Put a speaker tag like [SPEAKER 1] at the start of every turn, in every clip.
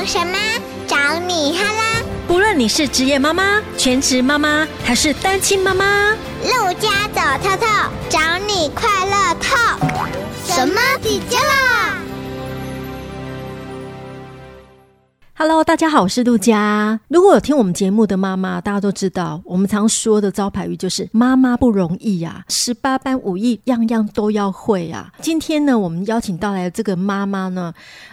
[SPEAKER 1] 懂什么？找你哈啦！
[SPEAKER 2] 不论你是职业妈妈、全职妈妈还是单亲妈妈，
[SPEAKER 1] 陆家走透透，找你快乐透。什么底加啦
[SPEAKER 2] ？Hello，大家好，我是陆家。如果有听我们节目的妈妈，大家都知道，我们常说的招牌语就是“妈妈不容易呀、啊，十八般武艺样样都要会啊”。今天呢，我们邀请到来的这个妈妈呢，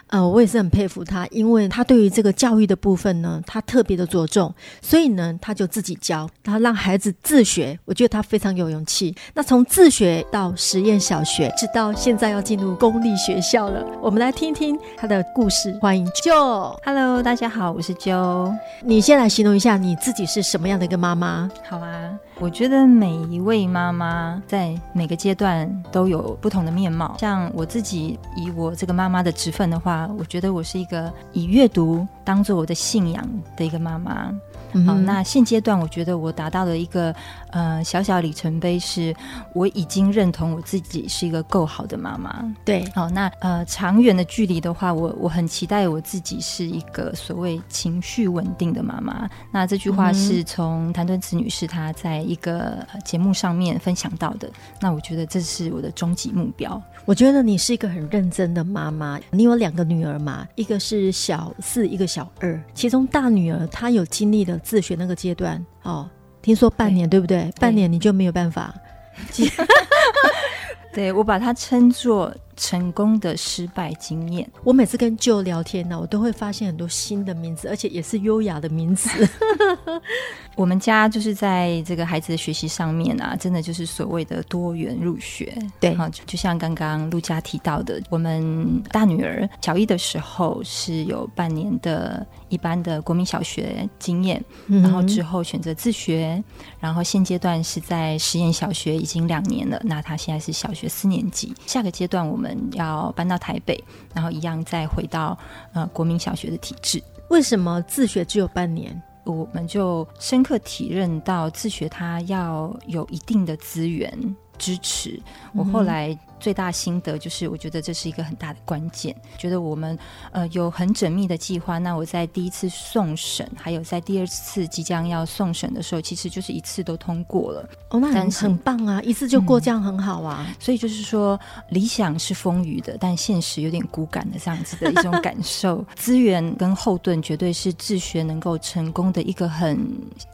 [SPEAKER 2] 呃，我也是很佩服他，因为他对于这个教育的部分呢，他特别的着重，所以呢，他就自己教，她让孩子自学。我觉得他非常有勇气。那从自学到实验小学，直到现在要进入公立学校了，我们来听听他的故事。欢迎 Jo，Hello。
[SPEAKER 3] 大家好，我是 Jo。
[SPEAKER 2] 你先来形容一下你自己是什么样的一个妈妈？
[SPEAKER 3] 好啊，我觉得每一位妈妈在每个阶段都有不同的面貌。像我自己以我这个妈妈的职分的话，我觉得我是一个以阅读当做我的信仰的一个妈妈。嗯、好，那现阶段我觉得我达到了一个呃小小里程碑，是我已经认同我自己是一个够好的妈妈。
[SPEAKER 2] 对，
[SPEAKER 3] 好，那呃长远的距离的话，我我很期待我自己是一个所谓情绪稳定的妈妈。那这句话是从谭敦慈女士她在一个节目上面分享到的。那我觉得这是我的终极目标。
[SPEAKER 2] 我觉得你是一个很认真的妈妈。你有两个女儿嘛？一个是小四，一个小二。其中大女儿她有经历了。自学那个阶段哦，听说半年对，对不对？半年你就没有办法。
[SPEAKER 3] 对，我把它称作成功的失败经验。
[SPEAKER 2] 我每次跟 Jo 聊天呢，我都会发现很多新的名字，而且也是优雅的名字。
[SPEAKER 3] 我们家就是在这个孩子的学习上面啊，真的就是所谓的多元入学。
[SPEAKER 2] 对，
[SPEAKER 3] 好，就像刚刚陆佳提到的，我们大女儿小一的时候是有半年的一般的国民小学经验，嗯、然后之后选择自学，然后现阶段是在实验小学已经两年了。那她现在是小学四年级，下个阶段我们要搬到台北，然后一样再回到呃国民小学的体制。
[SPEAKER 2] 为什么自学只有半年？
[SPEAKER 3] 我们就深刻体认到自学，它要有一定的资源支持。我后来。最大心得就是，我觉得这是一个很大的关键。觉得我们呃有很缜密的计划，那我在第一次送审，还有在第二次即将要送审的时候，其实就是一次都通过了。
[SPEAKER 2] 哦，那很很棒啊，一次就过，这样很好啊。
[SPEAKER 3] 嗯，所以就是说，理想是丰腴的，但现实有点骨感的这样子的一种感受。资源跟后盾绝对是自学能够成功的一个很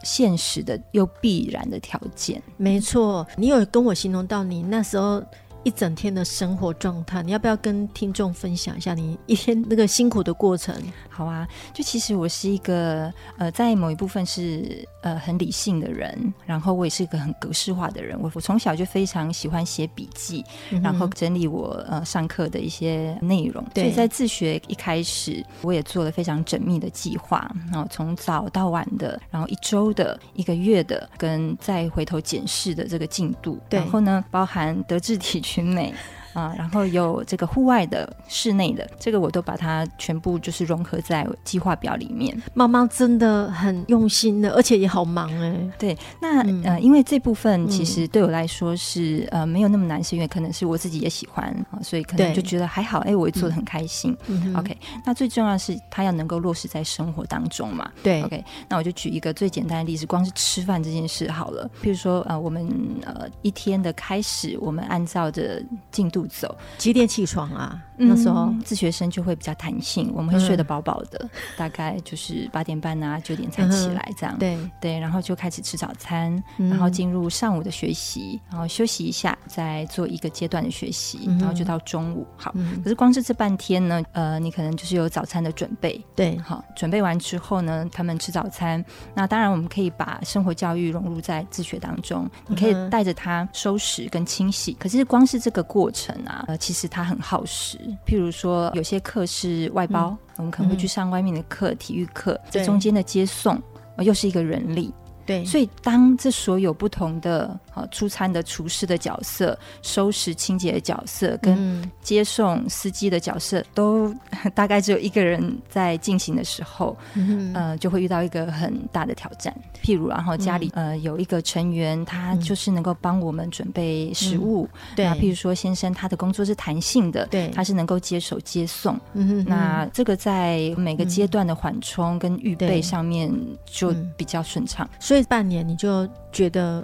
[SPEAKER 3] 现实的又必然的条件。
[SPEAKER 2] 没错，你有跟我形容到你那时候。一整天的生活状态，你要不要跟听众分享一下你一天那个辛苦的过程？
[SPEAKER 3] 好啊，就其实我是一个呃，在某一部分是呃很理性的人，然后我也是一个很格式化的人。我我从小就非常喜欢写笔记，嗯、然后整理我呃上课的一些内容。对，所以在自学一开始，我也做了非常缜密的计划，然后从早到晚的，然后一周的、一个月的，跟再回头检视的这个进度。对，然后呢，包含德智体群。群美。啊，然后有这个户外的、室内的，这个我都把它全部就是融合在计划表里面。
[SPEAKER 2] 妈妈真的很用心的，而且也好忙哎。
[SPEAKER 3] 对，那、嗯、呃，因为这部分其实对我来说是、嗯、呃没有那么难，是因为可能是我自己也喜欢啊，所以可能就觉得还好。哎，我也做的很开心。嗯、OK，那最重要的是它要能够落实在生活当中嘛。
[SPEAKER 2] 对
[SPEAKER 3] ，OK，那我就举一个最简单的例子，光是吃饭这件事好了。譬如说呃，我们呃一天的开始，我们按照着进度走，
[SPEAKER 2] 几点起床啊？那时候、
[SPEAKER 3] 嗯、自学生就会比较弹性，我们会睡得饱饱的，嗯、大概就是八点半啊九点才起来这样。嗯、对对，然后就开始吃早餐，嗯、然后进入上午的学习，然后休息一下，再做一个阶段的学习，嗯、然后就到中午。好，嗯、可是光是这半天呢，呃，你可能就是有早餐的准备。
[SPEAKER 2] 对，
[SPEAKER 3] 好，准备完之后呢，他们吃早餐。那当然，我们可以把生活教育融入在自学当中，你可以带着他收拾跟清洗。可是光是这个过程啊，呃，其实它很耗时。譬如说，有些课是外包，嗯、我们可能会去上外面的课，嗯、体育课，这中间的接送，又是一个人力。
[SPEAKER 2] 对，
[SPEAKER 3] 所以当这所有不同的呃出餐的厨师的角色、收拾清洁的角色跟接送司机的角色，都 大概只有一个人在进行的时候，嗯、呃，就会遇到一个很大的挑战。譬如，然后家里、嗯、呃有一个成员，他就是能够帮我们准备食物，嗯、对。譬如说先生他的工作是弹性的，对，他是能够接手接送。嗯，那这个在每个阶段的缓冲跟预备上面就比较顺畅。
[SPEAKER 2] 所以半年你就觉得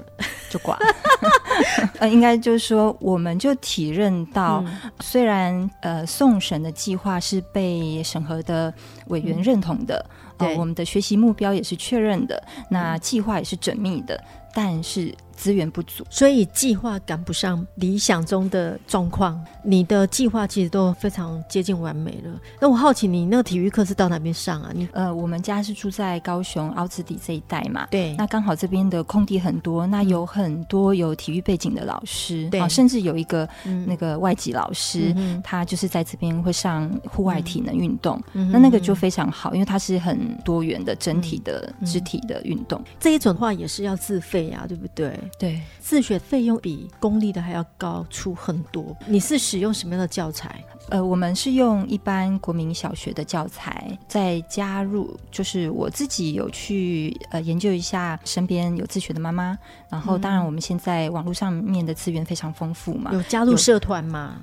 [SPEAKER 3] 就挂，呃，应该就是说，我们就体认到，嗯、虽然呃送审的计划是被审核的委员认同的。嗯对、哦，我们的学习目标也是确认的，那计划也是缜密的，但是。资源不足，
[SPEAKER 2] 所以计划赶不上理想中的状况。你的计划其实都非常接近完美了。那我好奇，你那个体育课是到哪边上啊？你
[SPEAKER 3] 呃，我们家是住在高雄凹子底这一带嘛。
[SPEAKER 2] 对。
[SPEAKER 3] 那刚好这边的空地很多，那有很多有体育背景的老师，对、嗯，甚至有一个那个外籍老师，嗯、他就是在这边会上户外体能运动、嗯。那那个就非常好，因为它是很多元的整体的肢体的运动。
[SPEAKER 2] 这一种的话也是要自费啊，对不对？
[SPEAKER 3] 对，
[SPEAKER 2] 自学费用比公立的还要高出很多。你是使用什么样的教材？
[SPEAKER 3] 呃，我们是用一般国民小学的教材，再加入就是我自己有去呃研究一下身边有自学的妈妈，然后当然我们现在网络上面的资源非常丰富嘛，
[SPEAKER 2] 有加入社团吗？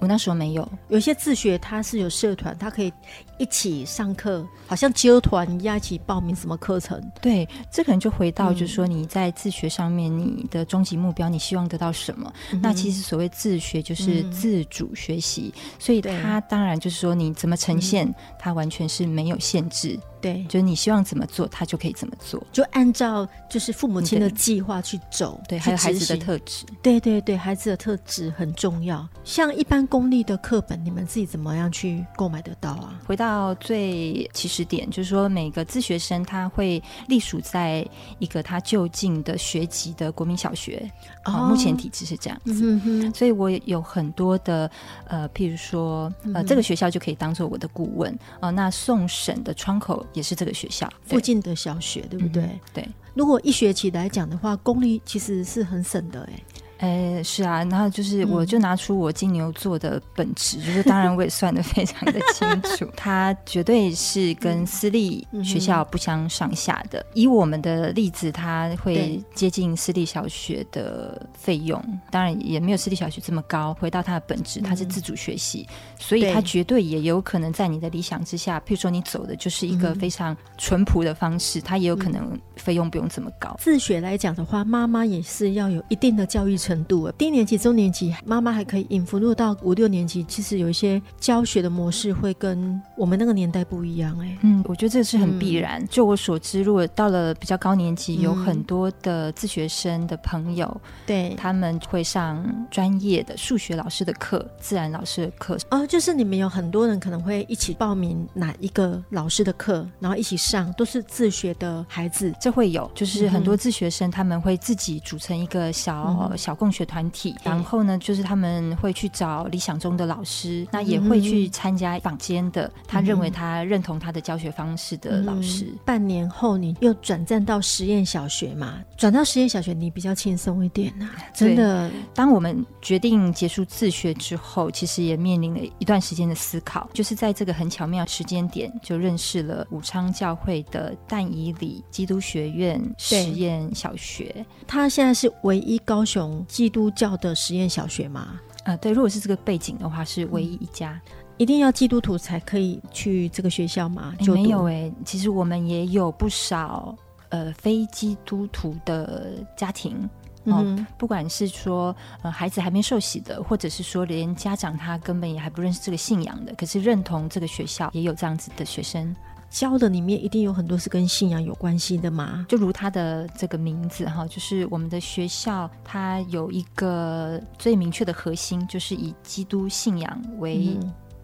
[SPEAKER 3] 我那时候没有，
[SPEAKER 2] 有些自学他是有社团，他可以一起上课，好像纠团一样一起报名什么课程。
[SPEAKER 3] 对，这可能就回到就是说你在自学上面，你的终极目标，你希望得到什么？嗯、那其实所谓自学就是自主学习，嗯、所以他当然就是说你怎么呈现，它完全是没有限制。
[SPEAKER 2] 对，
[SPEAKER 3] 就是你希望怎么做，他就可以怎么做，
[SPEAKER 2] 就按照就是父母亲的计划去走。
[SPEAKER 3] 对，还有孩子的特质。
[SPEAKER 2] 对对对，孩子的特质很重要。像一般公立的课本，你们自己怎么样去购买得到啊？
[SPEAKER 3] 回到最起始点，就是说每个自学生他会隶属在一个他就近的学籍的国民小学。哦，目前体制是这样子。嗯哼。所以我有很多的呃，譬如说呃，这个学校就可以当做我的顾问。呃，那送审的窗口。也是这个学校
[SPEAKER 2] 附近的小学，对不对？
[SPEAKER 3] 嗯、对。
[SPEAKER 2] 如果一学期来讲的话，公立其实是很省的，哎。
[SPEAKER 3] 哎，是啊，然后就是，我就拿出我金牛座的本质，嗯、就是当然我也算的非常的清楚，它绝对是跟私立学校不相上下的。嗯、以我们的例子，它会接近私立小学的费用，当然也没有私立小学这么高。回到它的本质，它是自主学习，嗯、所以它绝对也有可能在你的理想之下，譬如说你走的就是一个非常淳朴的方式，它也有可能费用不用这么高。
[SPEAKER 2] 自学来讲的话，妈妈也是要有一定的教育程度，低年级、中年级妈妈还可以应付，如果到五六年级，其实有一些教学的模式会跟我们那个年代不一样。哎，
[SPEAKER 3] 嗯，我觉得这是很必然。嗯、就我所知，如果到了比较高年级，有很多的自学生的朋友，对、嗯，他们会上专业的数学老师的课、自然老师的课。
[SPEAKER 2] 哦，就是你们有很多人可能会一起报名哪一个老师的课，然后一起上，都是自学的孩子，
[SPEAKER 3] 这会有，就是很多自学生他们会自己组成一个小、嗯、小。共学团体，然后呢，就是他们会去找理想中的老师，那也会去参加坊间的，他认为他认同他的教学方式的老师。
[SPEAKER 2] 嗯、半年后，你又转战到实验小学嘛？转到实验小学，你比较轻松一点啊。真的，
[SPEAKER 3] 当我们决定结束自学之后，其实也面临了一段时间的思考，就是在这个很巧妙时间点，就认识了武昌教会的但以里基督学院实验小学。
[SPEAKER 2] 他现在是唯一高雄。基督教的实验小学吗？啊、
[SPEAKER 3] 呃，对，如果是这个背景的话，是唯一一家。
[SPEAKER 2] 嗯、一定要基督徒才可以去这个学校吗？
[SPEAKER 3] 就没有哎、欸，其实我们也有不少呃非基督徒的家庭哦、嗯，不管是说呃孩子还没受洗的，或者是说连家长他根本也还不认识这个信仰的，可是认同这个学校，也有这样子的学生。
[SPEAKER 2] 教的里面一定有很多是跟信仰有关系的嘛？
[SPEAKER 3] 就如他的这个名字哈，就是我们的学校，它有一个最明确的核心，就是以基督信仰为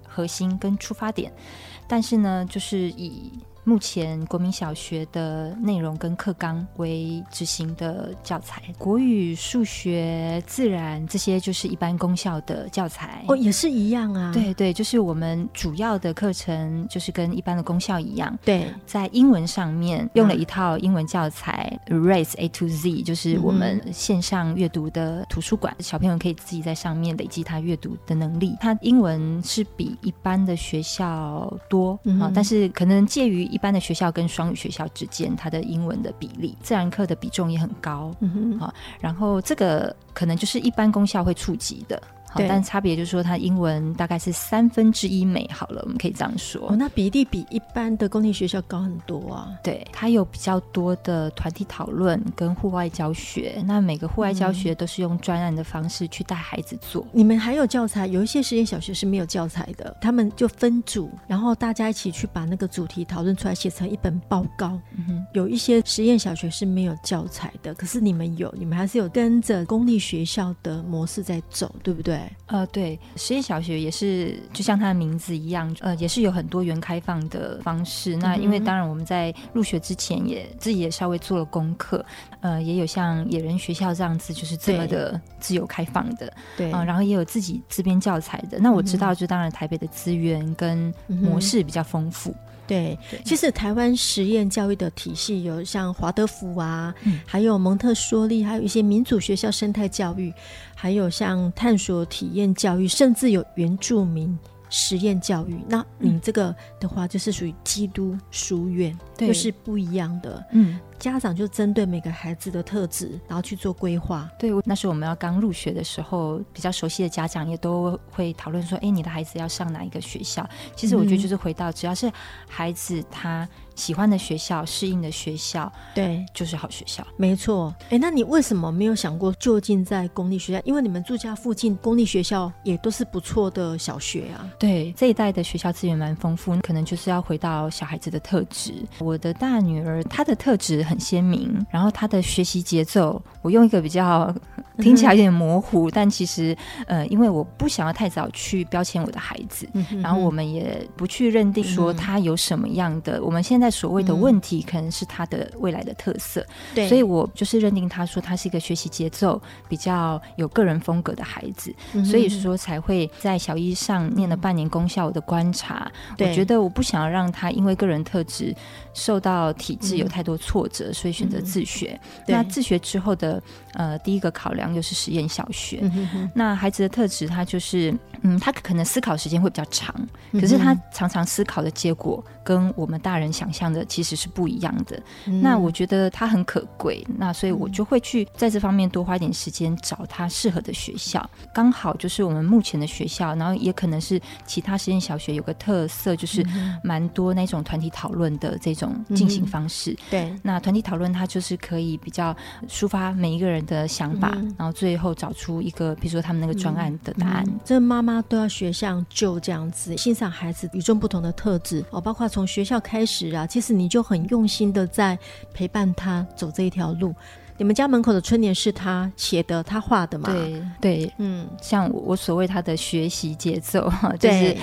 [SPEAKER 3] 核心跟出发点。嗯、但是呢，就是以目前国民小学的内容跟课纲为执行的教材，国语、数学、自然这些就是一般公校的教材。
[SPEAKER 2] 哦，也是一样啊。
[SPEAKER 3] 对对，就是我们主要的课程就是跟一般的公校一样。
[SPEAKER 2] 对，
[SPEAKER 3] 在英文上面用了一套英文教材，Erase A to Z，就是我们线上阅读的图书馆，小朋友可以自己在上面累积他阅读的能力。他英文是比一般的学校多啊，嗯，但是可能介于一般的学校跟双语学校之间，它的英文的比例，自然课的比重也很高。嗯哼，然后这个可能就是一般公校会触及的。好，但差别就是说，它英文大概是三分之一美好了，我们可以这样说。
[SPEAKER 2] 哦，那比例比一般的公立学校高很多啊。
[SPEAKER 3] 对，它有比较多的团体讨论跟户外教学。那每个户外教学都是用专案的方式去带孩子做。
[SPEAKER 2] 你们还有教材？有一些实验小学是没有教材的，他们就分组，然后大家一起去把那个主题讨论出来，写成一本报告。嗯哼。有一些实验小学是没有教材的，可是你们有，你们还是有跟着公立学校的模式在走，对不对？
[SPEAKER 3] 呃，对，实验小学也是，就像它的名字一样，呃，也是有很多元开放的方式。那因为当然我们在入学之前也自己也稍微做了功课，呃，也有像野人学校这样子，就是这么的自由开放的，对，啊、呃，然后也有自己自编教材的。那我知道，就当然台北的资源跟模式比较丰富。嗯
[SPEAKER 2] 对，其实台湾实验教育的体系有像华德福啊，嗯、还有蒙特梭利，还有一些民主学校生态教育，还有像探索体验教育，甚至有原住民实验教育。那你这个的话，就是属于基督书院，就、嗯、是不一样的。嗯。家长就针对每个孩子的特质，然后去做规划。
[SPEAKER 3] 对，那时候我们要刚入学的时候，比较熟悉的家长也都会讨论说：“哎，你的孩子要上哪一个学校？”其实我觉得就是回到，只要是孩子他喜欢的学校、适应的学校，对，就是好学校。
[SPEAKER 2] 没错。哎，那你为什么没有想过就近在公立学校？因为你们住家附近公立学校也都是不错的小学啊。
[SPEAKER 3] 对，这一代的学校资源蛮丰富，可能就是要回到小孩子的特质。我的大女儿她的特质很鲜明，然后她的学习节奏，我用一个比较听起来有点模糊，嗯、但其实呃，因为我不想要太早去标签我的孩子，然后我们也不去认定说他有什么样的，嗯、我们现在所谓的问题，可能是他的未来的特色，对、嗯，所以我就是认定他说他是一个学习节奏比较有个人风格的孩子，嗯、所以说才会在小一上念了半年公校，我的观察，嗯、我觉得我不想要让他因为个人特质受到体制有太多挫折。嗯所以选择自学。嗯、那自学之后的呃，第一个考量又是实验小学。那孩子的特质，他就是嗯，他可能思考时间会比较长，可是他常常思考的结果跟我们大人想象的其实是不一样的。嗯、那我觉得他很可贵，那所以我就会去在这方面多花一点时间，找他适合的学校。刚好就是我们目前的学校，然后也可能是其他实验小学有个特色，就是蛮多那种团体讨论的这种进行方式。嗯、对，那团体讨论它就是可以比较抒发每一个人的想法，嗯、然后最后找出一个，比如说他们那个专案的答案。
[SPEAKER 2] 这妈妈都要学像 Joe 这样子，欣赏孩子与众不同的特质哦，包括从学校开始啊，其实你就很用心的在陪伴他走这一条路。你们家门口的春联是他写的，他画的吗？
[SPEAKER 3] 对对，嗯，像我所谓他的学习节奏，就是。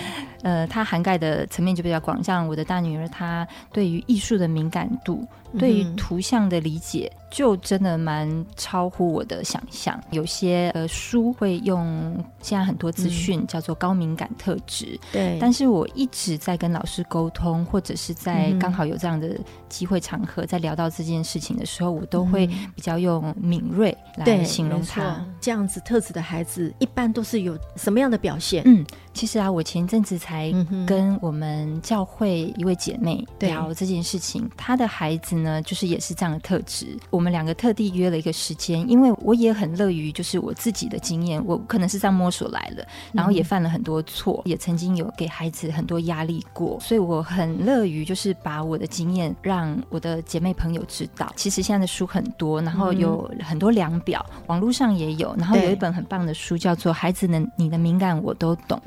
[SPEAKER 3] 呃，他涵盖的层面就比较广，像我的大女儿，她对于艺术的敏感度，嗯、对于图像的理解，就真的蛮超乎我的想象。有些呃书会用现在很多资讯叫做高敏感特质，对、嗯。但是我一直在跟老师沟通，或者是在刚好有这样的机会场合，在聊到这件事情的时候，我都会比较用敏锐来形容他。
[SPEAKER 2] 这样子特质的孩子，一般都是有什么样的表现？
[SPEAKER 3] 嗯。其实啊，我前一阵子才跟我们教会一位姐妹聊这件事情。她的孩子呢，就是也是这样的特质。我们两个特地约了一个时间，因为我也很乐于就是我自己的经验，我可能是这样摸索来的，然后也犯了很多错，也曾经有给孩子很多压力过，所以我很乐于就是把我的经验让我的姐妹朋友知道。其实现在的书很多，然后有很多量表，网络上也有，然后有一本很棒的书叫做《孩子的你的敏感我都懂》。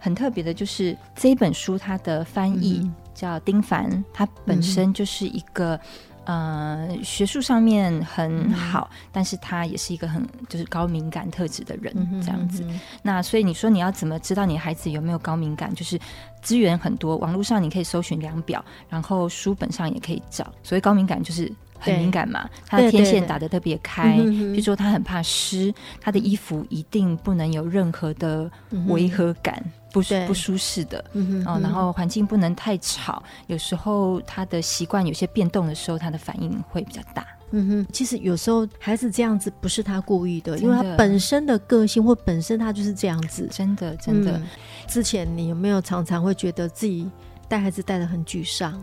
[SPEAKER 3] 很特别的就是这一本书，它的翻译叫丁凡，他本身就是一个呃，学术上面很好，嗯、但是他也是一个很就是高敏感特质的人，这样子。嗯嗯嗯、那所以你说你要怎么知道你孩子有没有高敏感？就是资源很多，网络上你可以搜寻量表，然后书本上也可以找。所谓高敏感就是很敏感嘛，他的天线打得特别开，比如说他很怕湿，他的衣服一定不能有任何的违和感。嗯不不舒适的，嗯哼，然后环境不能太吵，有时候他的习惯有些变动的时候，他的反应会比较大。
[SPEAKER 2] 嗯哼，其实有时候孩子这样子不是他故意的，因为他本身的个性或本身他就是这样子。
[SPEAKER 3] 真的，真的。
[SPEAKER 2] 之前你有没有常常会觉得自己带孩子带的很沮丧？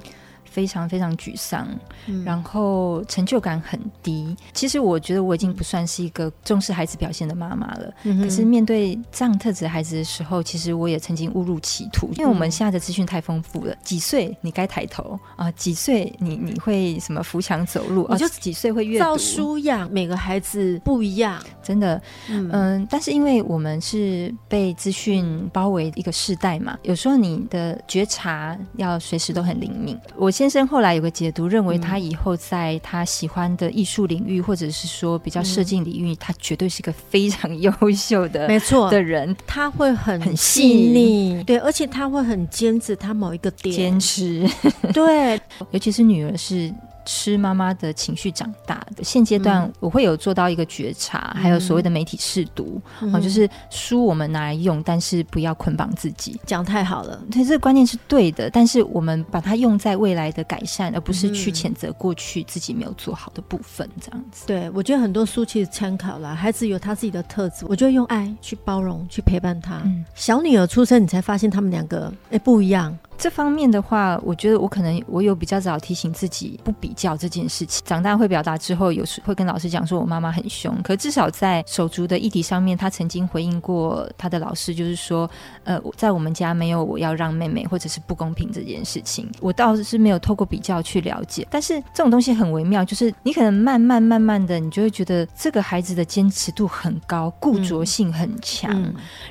[SPEAKER 3] 非常非常沮丧，嗯、然后成就感很低。其实我觉得我已经不算是一个重视孩子表现的妈妈了。嗯、可是面对这样特质的孩子的时候，其实我也曾经误入歧途。因为我们现在的资讯太丰富了，几岁你该抬头啊？几岁你你会什么扶墙走路？
[SPEAKER 2] 你就
[SPEAKER 3] 几岁会阅读？
[SPEAKER 2] 照书养，每个孩子不一样，
[SPEAKER 3] 真的。嗯，嗯，但是因为我们是被资讯包围一个世代嘛，有时候你的觉察要随时都很灵敏。我。先生后来有个解读，认为他以后在他喜欢的艺术领域，嗯、或者是说比较设计领域，嗯、他绝对是一个非常优秀的，没错。的人。
[SPEAKER 2] 他会很很细腻，对，而且他会很坚持他某一个点，
[SPEAKER 3] 坚持，
[SPEAKER 2] 对，
[SPEAKER 3] 尤其是女儿是。吃妈妈的情绪长大的现阶段，我会有做到一个觉察，嗯、还有所谓的媒体试读，嗯、哦，就是书我们拿来用，但是不要捆绑自己。
[SPEAKER 2] 讲太好了，
[SPEAKER 3] 对，这个观念是对的，但是我们把它用在未来的改善，而不是去谴责过去自己没有做好的部分，这样子。
[SPEAKER 2] 对，我觉得很多书其实参考了，孩子有他自己的特质，我就用爱去包容，去陪伴他。嗯、小女儿出生，你才发现他们两个哎不一样。
[SPEAKER 3] 这方面的话，我觉得我可能我有比较早提醒自己不比较这件事情。长大会表达之后，有时会跟老师讲说，我妈妈很凶。可至少在手足的议题上面，她曾经回应过她的老师，就是说，呃，在我们家没有我要让妹妹或者是不公平这件事情。我倒是没有透过比较去了解，但是这种东西很微妙，就是你可能慢慢慢慢的，你就会觉得这个孩子的坚持度很高，固着性很强，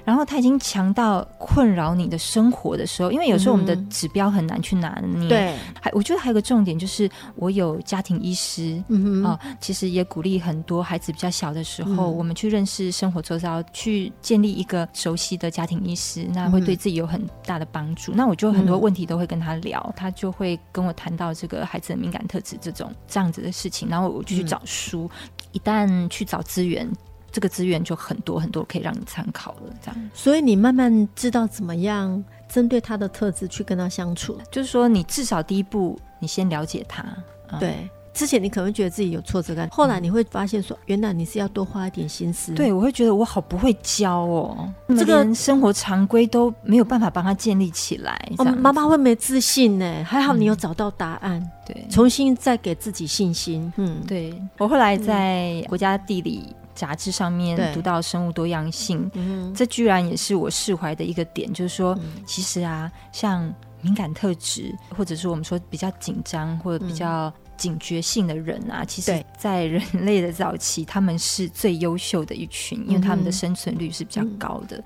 [SPEAKER 3] 然后他已经强到困扰你的生活的时候，因为有时候我们的。指标很难去拿捏，
[SPEAKER 2] 对，
[SPEAKER 3] 还我觉得还有个重点就是，我有家庭医师，嗯哼。啊，其实也鼓励很多孩子比较小的时候，嗯、我们去认识生活周遭，去建立一个熟悉的家庭医师，那会对自己有很大的帮助。嗯、那我就很多问题都会跟他聊，嗯、他就会跟我谈到这个孩子的敏感特质这种这样子的事情，然后我就去找书，嗯、一旦去找资源，这个资源就很多很多可以让你参考了。这样，
[SPEAKER 2] 所以你慢慢知道怎么样。针对他的特质去跟他相处，
[SPEAKER 3] 就是说，你至少第一步，你先了解他。
[SPEAKER 2] 嗯、对，之前你可能会觉得自己有挫折感，后来你会发现说，原来你是要多花一点心思。
[SPEAKER 3] 对，我会觉得我好不会教哦，这个生活常规都没有办法帮他建立起来。
[SPEAKER 2] 哦，妈妈会没自信呢，还好你有找到答案。嗯、对，重新再给自己信心。嗯，
[SPEAKER 3] 对，我后来在国家地理。杂志上面读到生物多样性，嗯、这居然也是我释怀的一个点，就是说，嗯、其实啊，像敏感特质，或者是我们说比较紧张或者比较警觉性的人啊，嗯、其实，在人类的早期，他们是最优秀的一群，因为他们的生存率是比较高的。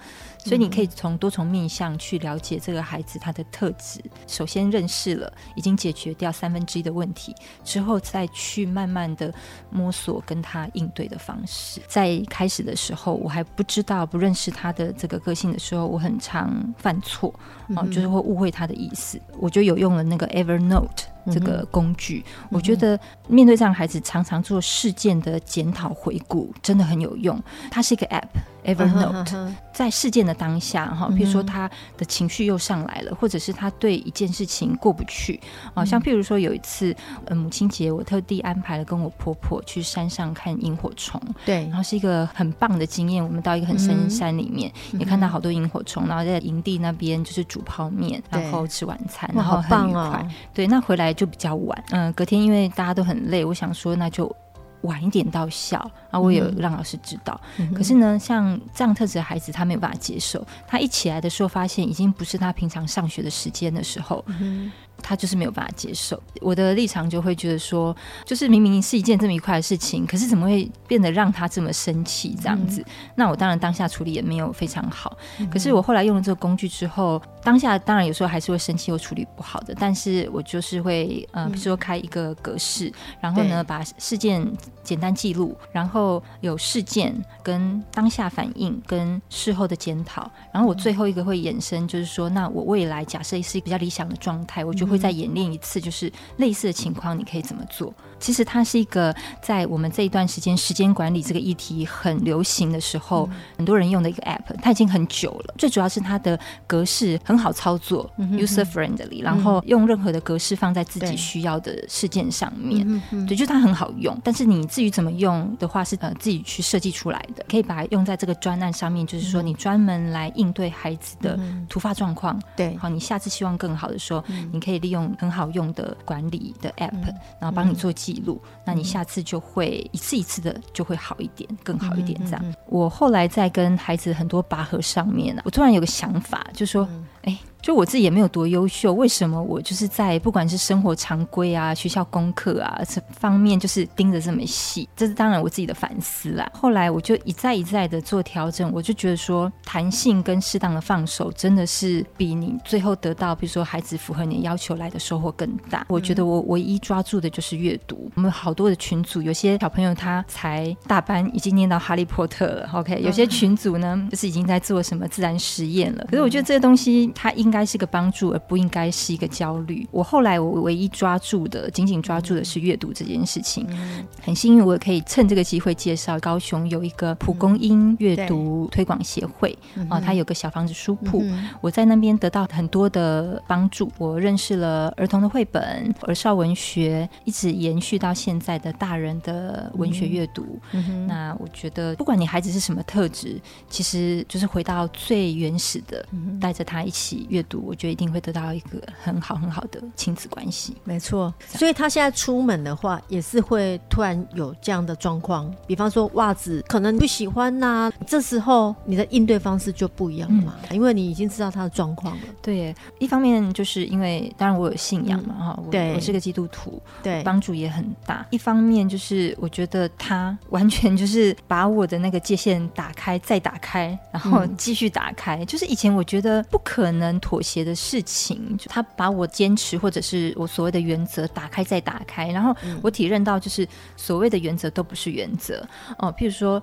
[SPEAKER 3] 嗯所以你可以从多重面向去了解这个孩子他的特质。首先认识了，已经解决掉三分之一的问题之后，再去慢慢的摸索跟他应对的方式。在开始的时候，我还不知道不认识他的这个个性的时候，我很常犯错啊，嗯，就是会误会他的意思。我就有用了那个 Evernote 这个工具。嗯，我觉得面对这样孩子，常常做事件的检讨回顾真的很有用。它是一个 App。Evernote、uh uh. 在事件的当下，哈，比如说他的情绪又上来了，或者是他对一件事情过不去，啊，像譬如说有一次，呃，母亲节，我特地安排了跟我婆婆去山上看萤火虫，
[SPEAKER 2] 对，
[SPEAKER 3] 然后是一个很棒的经验。我们到一个很深山里面，嗯、也看到好多萤火虫，然后在营地那边就是煮泡面，然后吃晚餐，对然后很愉快。哦、对，那回来就比较晚，嗯、隔天因为大家都很累，我想说那就。晚一点到校，然后我有让老师知道。嗯、可是呢，像这样特质的孩子，他没有办法接受。他一起来的时候，发现已经不是他平常上学的时间的时候，嗯、他就是没有办法接受。我的立场就会觉得说，就是明明是一件这么愉快的事情，可是怎么会变得让他这么生气这样子？嗯、那我当然当下处理也没有非常好。嗯、可是我后来用了这个工具之后，当下当然有时候还是会生气，或处理不好的。但是我就是会呃，比如说开一个格式，嗯、然后呢把事件简单记录，然后有事件跟当下反应跟事后的检讨，然后我最后一个会衍生，就是说，那我未来假设是一个比较理想的状态，我就会再演练一次，就是类似的情况，你可以怎么做？其实它是一个在我们这一段时间时间管理这个议题很流行的时候，嗯、很多人用的一个 app，它已经很久了。最主要是它的格式很好操作、嗯、，user friendly，然后用任何的格式放在自己需要的事件上面，对，就它很好用。但是你至于怎么用的话，是呃自己去设计出来的，可以把它用在这个专案上面，就是说你专门来应对孩子的突发状况。对，好，你下次希望更好的时候，嗯、你可以利用很好用的管理的 app，、嗯、然后帮你做记录，嗯、那你下次就会一次一次的就会好一点，更好一点这样。我后来在跟孩子很多拔河上面呢、啊，我突然有个想法，就说，哎、嗯。就我自己也没有多优秀，为什么我就是在不管是生活常规啊、学校功课啊这方面，就是盯着这么细？这是当然我自己的反思啦。后来我就一再一再的做调整，我就觉得说，弹性跟适当的放手，真的是比你最后得到，比如说孩子符合你的要求来的收获更大。我觉得我唯一抓住的就是阅读。我们好多的群组，有些小朋友他才大班，已经念到哈利波特了。OK，有些群组呢，就是已经在做什么自然实验了。可是我觉得这个东西，它应该是个帮助，而不应该是一个焦虑。我后来我唯一抓住的，紧紧抓住的是阅读这件事情。嗯、很幸运，我也可以趁这个机会介绍高雄有一个蒲公英阅读推广协会啊，它有个小房子书铺。嗯、我在那边得到很多的帮助，我认识了儿童的绘本、儿少文学，一直延续到现在的大人的文学阅读。那我觉得，不管你孩子是什么特质，其实就是回到最原始的，带着他一起阅读。我觉得一定会得到一个很好很好的亲子关系。
[SPEAKER 2] 没错，所以他现在出门的话，也是会突然有这样的状况。比方说袜子可能不喜欢呐、啊，这时候你的应对方式就不一样了嘛，嗯、因为你已经知道他的状况了。
[SPEAKER 3] 对，一方面就是因为当然我有信仰嘛，哈、嗯，对，我是个基督徒，对，帮助也很大。一方面就是我觉得他完全就是 把我的那个界限打开，再打开，然后继续打开。嗯、就是以前我觉得不可能妥协的事情，就他把我坚持或者是我所谓的原则打开再打开，然后我体认到，就是所谓的原则都不是原则哦。譬如说，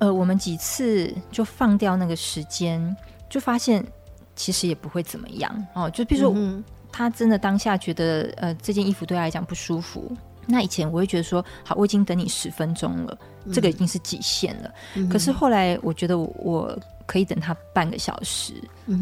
[SPEAKER 3] 呃，我们几次就放掉那个时间，就发现其实也不会怎么样哦。就譬如说，他真的当下觉得呃这件衣服对他来讲不舒服，那以前我会觉得说，好，我已经等你十分钟了，这个已经是极限了。可是后来我觉得我。可以等他半个小时，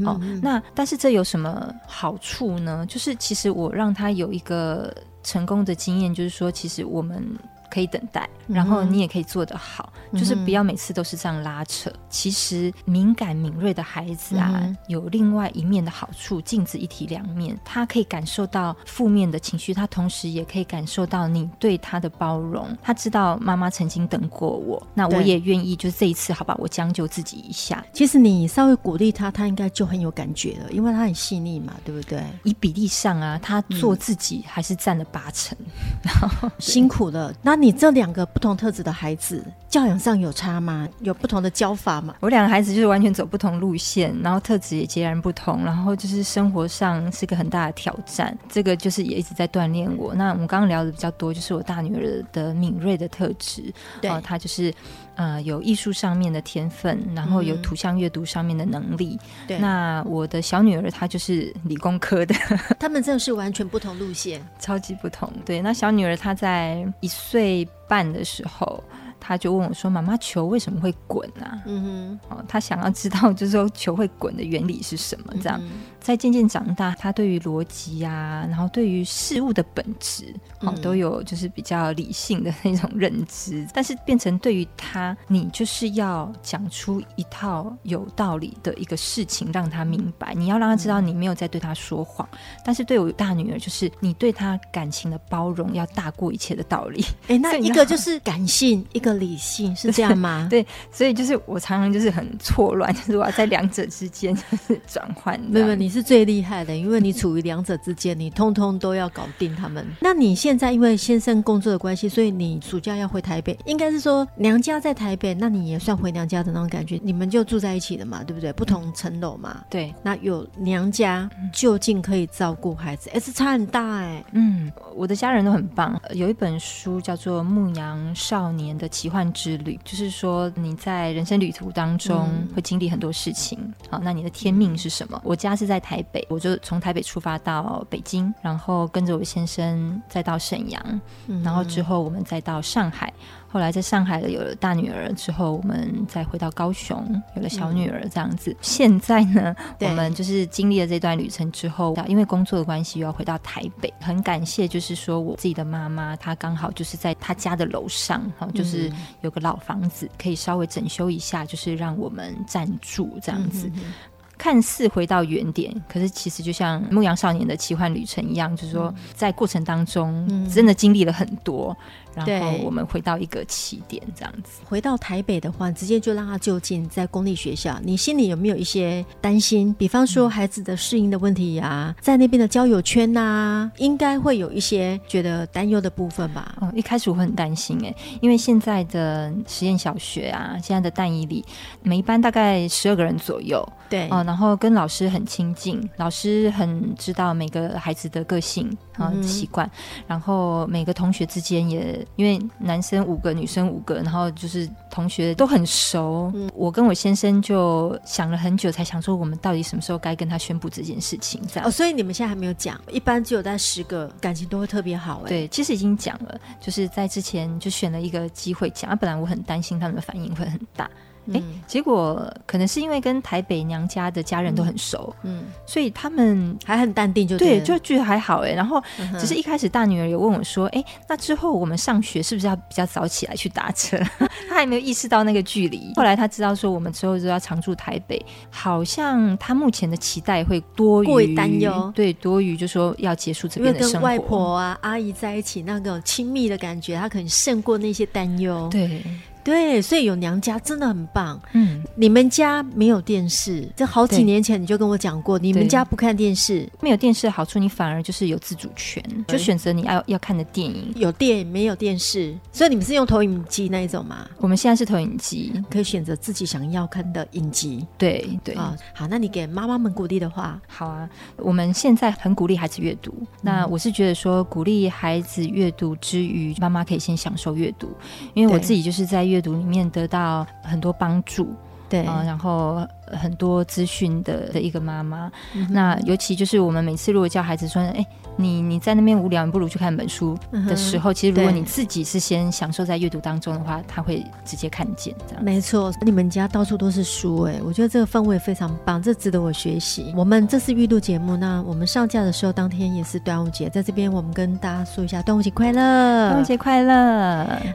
[SPEAKER 3] 哦，那但是这有什么好处呢？就是其实我让他有一个成功的经验，就是说，其实我们。可以等待，然后你也可以做得好，嗯、就是不要每次都是这样拉扯。嗯、其实敏感敏锐的孩子啊，嗯、有另外一面的好处，镜子一体两面。他可以感受到负面的情绪，他同时也可以感受到你对他的包容。他知道妈妈曾经等过我，那我也愿意，就是这一次，好吧，我将就自己一下。
[SPEAKER 2] 其实你稍微鼓励他，他应该就很有感觉了，因为他很细腻嘛，对不对？
[SPEAKER 3] 以比例上啊，他做自己还是占了八成，然后、嗯、
[SPEAKER 2] 辛苦了。那你这两个不同特质的孩子教养上有差吗？有不同的教法吗？
[SPEAKER 3] 我两个孩子就是完全走不同路线，然后特质也截然不同，然后就是生活上是个很大的挑战。这个就是也一直在锻炼我。那我们刚刚聊的比较多，就是我大女儿的敏锐的特质，对，她就是呃有艺术上面的天分，然后有图像阅读上面的能力。对、嗯，那我的小女儿她就是理工科的，
[SPEAKER 2] 他们真的是完全不同路线，
[SPEAKER 3] 超级不同。对，那小女儿她在一岁半的时候，他就问我说：“妈妈，球为什么会滚啊？”嗯哼，哦，他想要知道，就是说球会滚的原理是什么？这样。嗯在渐渐长大，他对于逻辑啊，然后对于事物的本质，哦，都有就是比较理性的那种认知。但是变成对于他，你就是要讲出一套有道理的一个事情，让他明白。你要让他知道你没有在对他说谎。但是对我大女儿，就是你对他感情的包容要大过一切的道理。
[SPEAKER 2] 哎，那一个就是感性，一个理性，是 这样吗？
[SPEAKER 3] 对，所以就是我常常就是很错乱，就是我要在两者之间就是转换。没有你。
[SPEAKER 2] 你是最厉害的，因为你处于两者之间，你通通都要搞定他们。那你现在因为先生工作的关系，所以你暑假要回台北，应该是说娘家在台北，那你也算回娘家的那种感觉，你们就住在一起了嘛，对不对？不同层楼嘛。
[SPEAKER 3] 对。
[SPEAKER 2] 那有娘家就近可以照顾孩子，哎，是差很大哎。
[SPEAKER 3] 嗯，我的家人都很棒。有一本书叫做《牧羊少年的奇幻之旅》，就是说你在人生旅途当中会经历很多事情。好，那你的天命是什么？我家是在台北，我就从台北出发到北京，然后跟着我先生再到沈阳，然后之后我们再到上海。后来在上海有了大女儿之后，我们再回到高雄，有了小女儿这样子。嗯、现在呢，我们就是经历了这段旅程之后，因为工作的关系又要回到台北。很感谢，就是说我自己的妈妈，她刚好就是在她家的楼上，哈，就是有个老房子，可以稍微整修一下，就是让我们暂住这样子。嗯看似回到原点，可是其实就像牧羊少年的奇幻旅程一样，就是说在过程当中真的经历了很多。然后我们回到一个起点，这样子。
[SPEAKER 2] 回到台北的话，直接就让他就近在公立学校。你心里有没有一些担心？比方说孩子的适应的问题呀、啊，在那边的交友圈呐、啊，应该会有一些觉得担忧的部分吧？
[SPEAKER 3] 哦，一开始我会很担心哎，因为现在的实验小学啊，现在的但以理，每一班大概十二个人左右，
[SPEAKER 2] 对，
[SPEAKER 3] 哦，然后跟老师很亲近，老师很知道每个孩子的个性啊、嗯、习惯，然后每个同学之间也。因为男生五个，女生五个，然后就是同学都很熟。嗯，我跟我先生就想了很久，才想说我们到底什么时候该跟他宣布这件事情。这样
[SPEAKER 2] 哦，所以你们现在还没有讲，一般只有在十个感情都会特别好。哎，
[SPEAKER 3] 对，其实已经讲了，就是在之前就选了一个机会讲。啊，本来我很担心他们的反应会很大。哎，结果可能是因为跟台北娘家的家人都很熟，嗯，所以他们
[SPEAKER 2] 还很淡定就对，
[SPEAKER 3] 对，就觉得还好哎。然后只是一开始大女儿有问我说：“哎，那之后我们上学是不是要比较早起来去打车？” 她还没有意识到那个距离。后来她知道说我们之后就要常住台北，好像她目前的期待会多于
[SPEAKER 2] 过于担忧，
[SPEAKER 3] 对，多于就说要结束这边的生活。
[SPEAKER 2] 跟外婆啊、阿姨在一起那个亲密的感觉，她可能胜过那些担忧。
[SPEAKER 3] 对。
[SPEAKER 2] 对，所以有娘家真的很棒。嗯，你们家没有电视，这好几年前你就跟我讲过，你们家不看电视，
[SPEAKER 3] 没有电视的好处，你反而就是有自主权，就选择你要要看的电影。
[SPEAKER 2] 有电影没有电视，所以你们是用投影机那一种吗？
[SPEAKER 3] 我们现在是投影机，
[SPEAKER 2] 可以选择自己想要看的影集。
[SPEAKER 3] 对对。
[SPEAKER 2] 啊，好，那你给妈妈们鼓励的话，
[SPEAKER 3] 好啊，我们现在很鼓励孩子阅读。那我是觉得说，鼓励孩子阅读之余，妈妈可以先享受阅读，因为我自己就是在阅。读里面得到很多帮助，
[SPEAKER 2] 对，
[SPEAKER 3] 呃，然后很多资讯的的一个妈妈，嗯、那尤其就是我们每次如果叫孩子说，哎。你你在那边无聊，你不如去看本书的时候，嗯、其实如果你自己是先享受在阅读当中的话，他会直接看见这样。
[SPEAKER 2] 没错，你们家到处都是书哎，我觉得这个氛围非常棒，这值得我学习。我们这次预录节目，那我们上架的时候当天也是端午节，在这边我们跟大家说一下端午节快乐，
[SPEAKER 3] 端午节快乐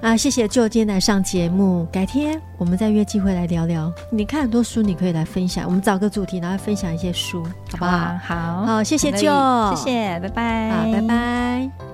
[SPEAKER 3] 啊！
[SPEAKER 2] 谢谢 Joe 今天来上节目，改天我们再约机会来聊聊。你看很多书，你可以来分享，我们找个主题，然后分享一些书，好不好？
[SPEAKER 3] 好，
[SPEAKER 2] 好，谢谢 Joe，
[SPEAKER 3] 谢谢，拜拜。
[SPEAKER 2] 好，拜拜。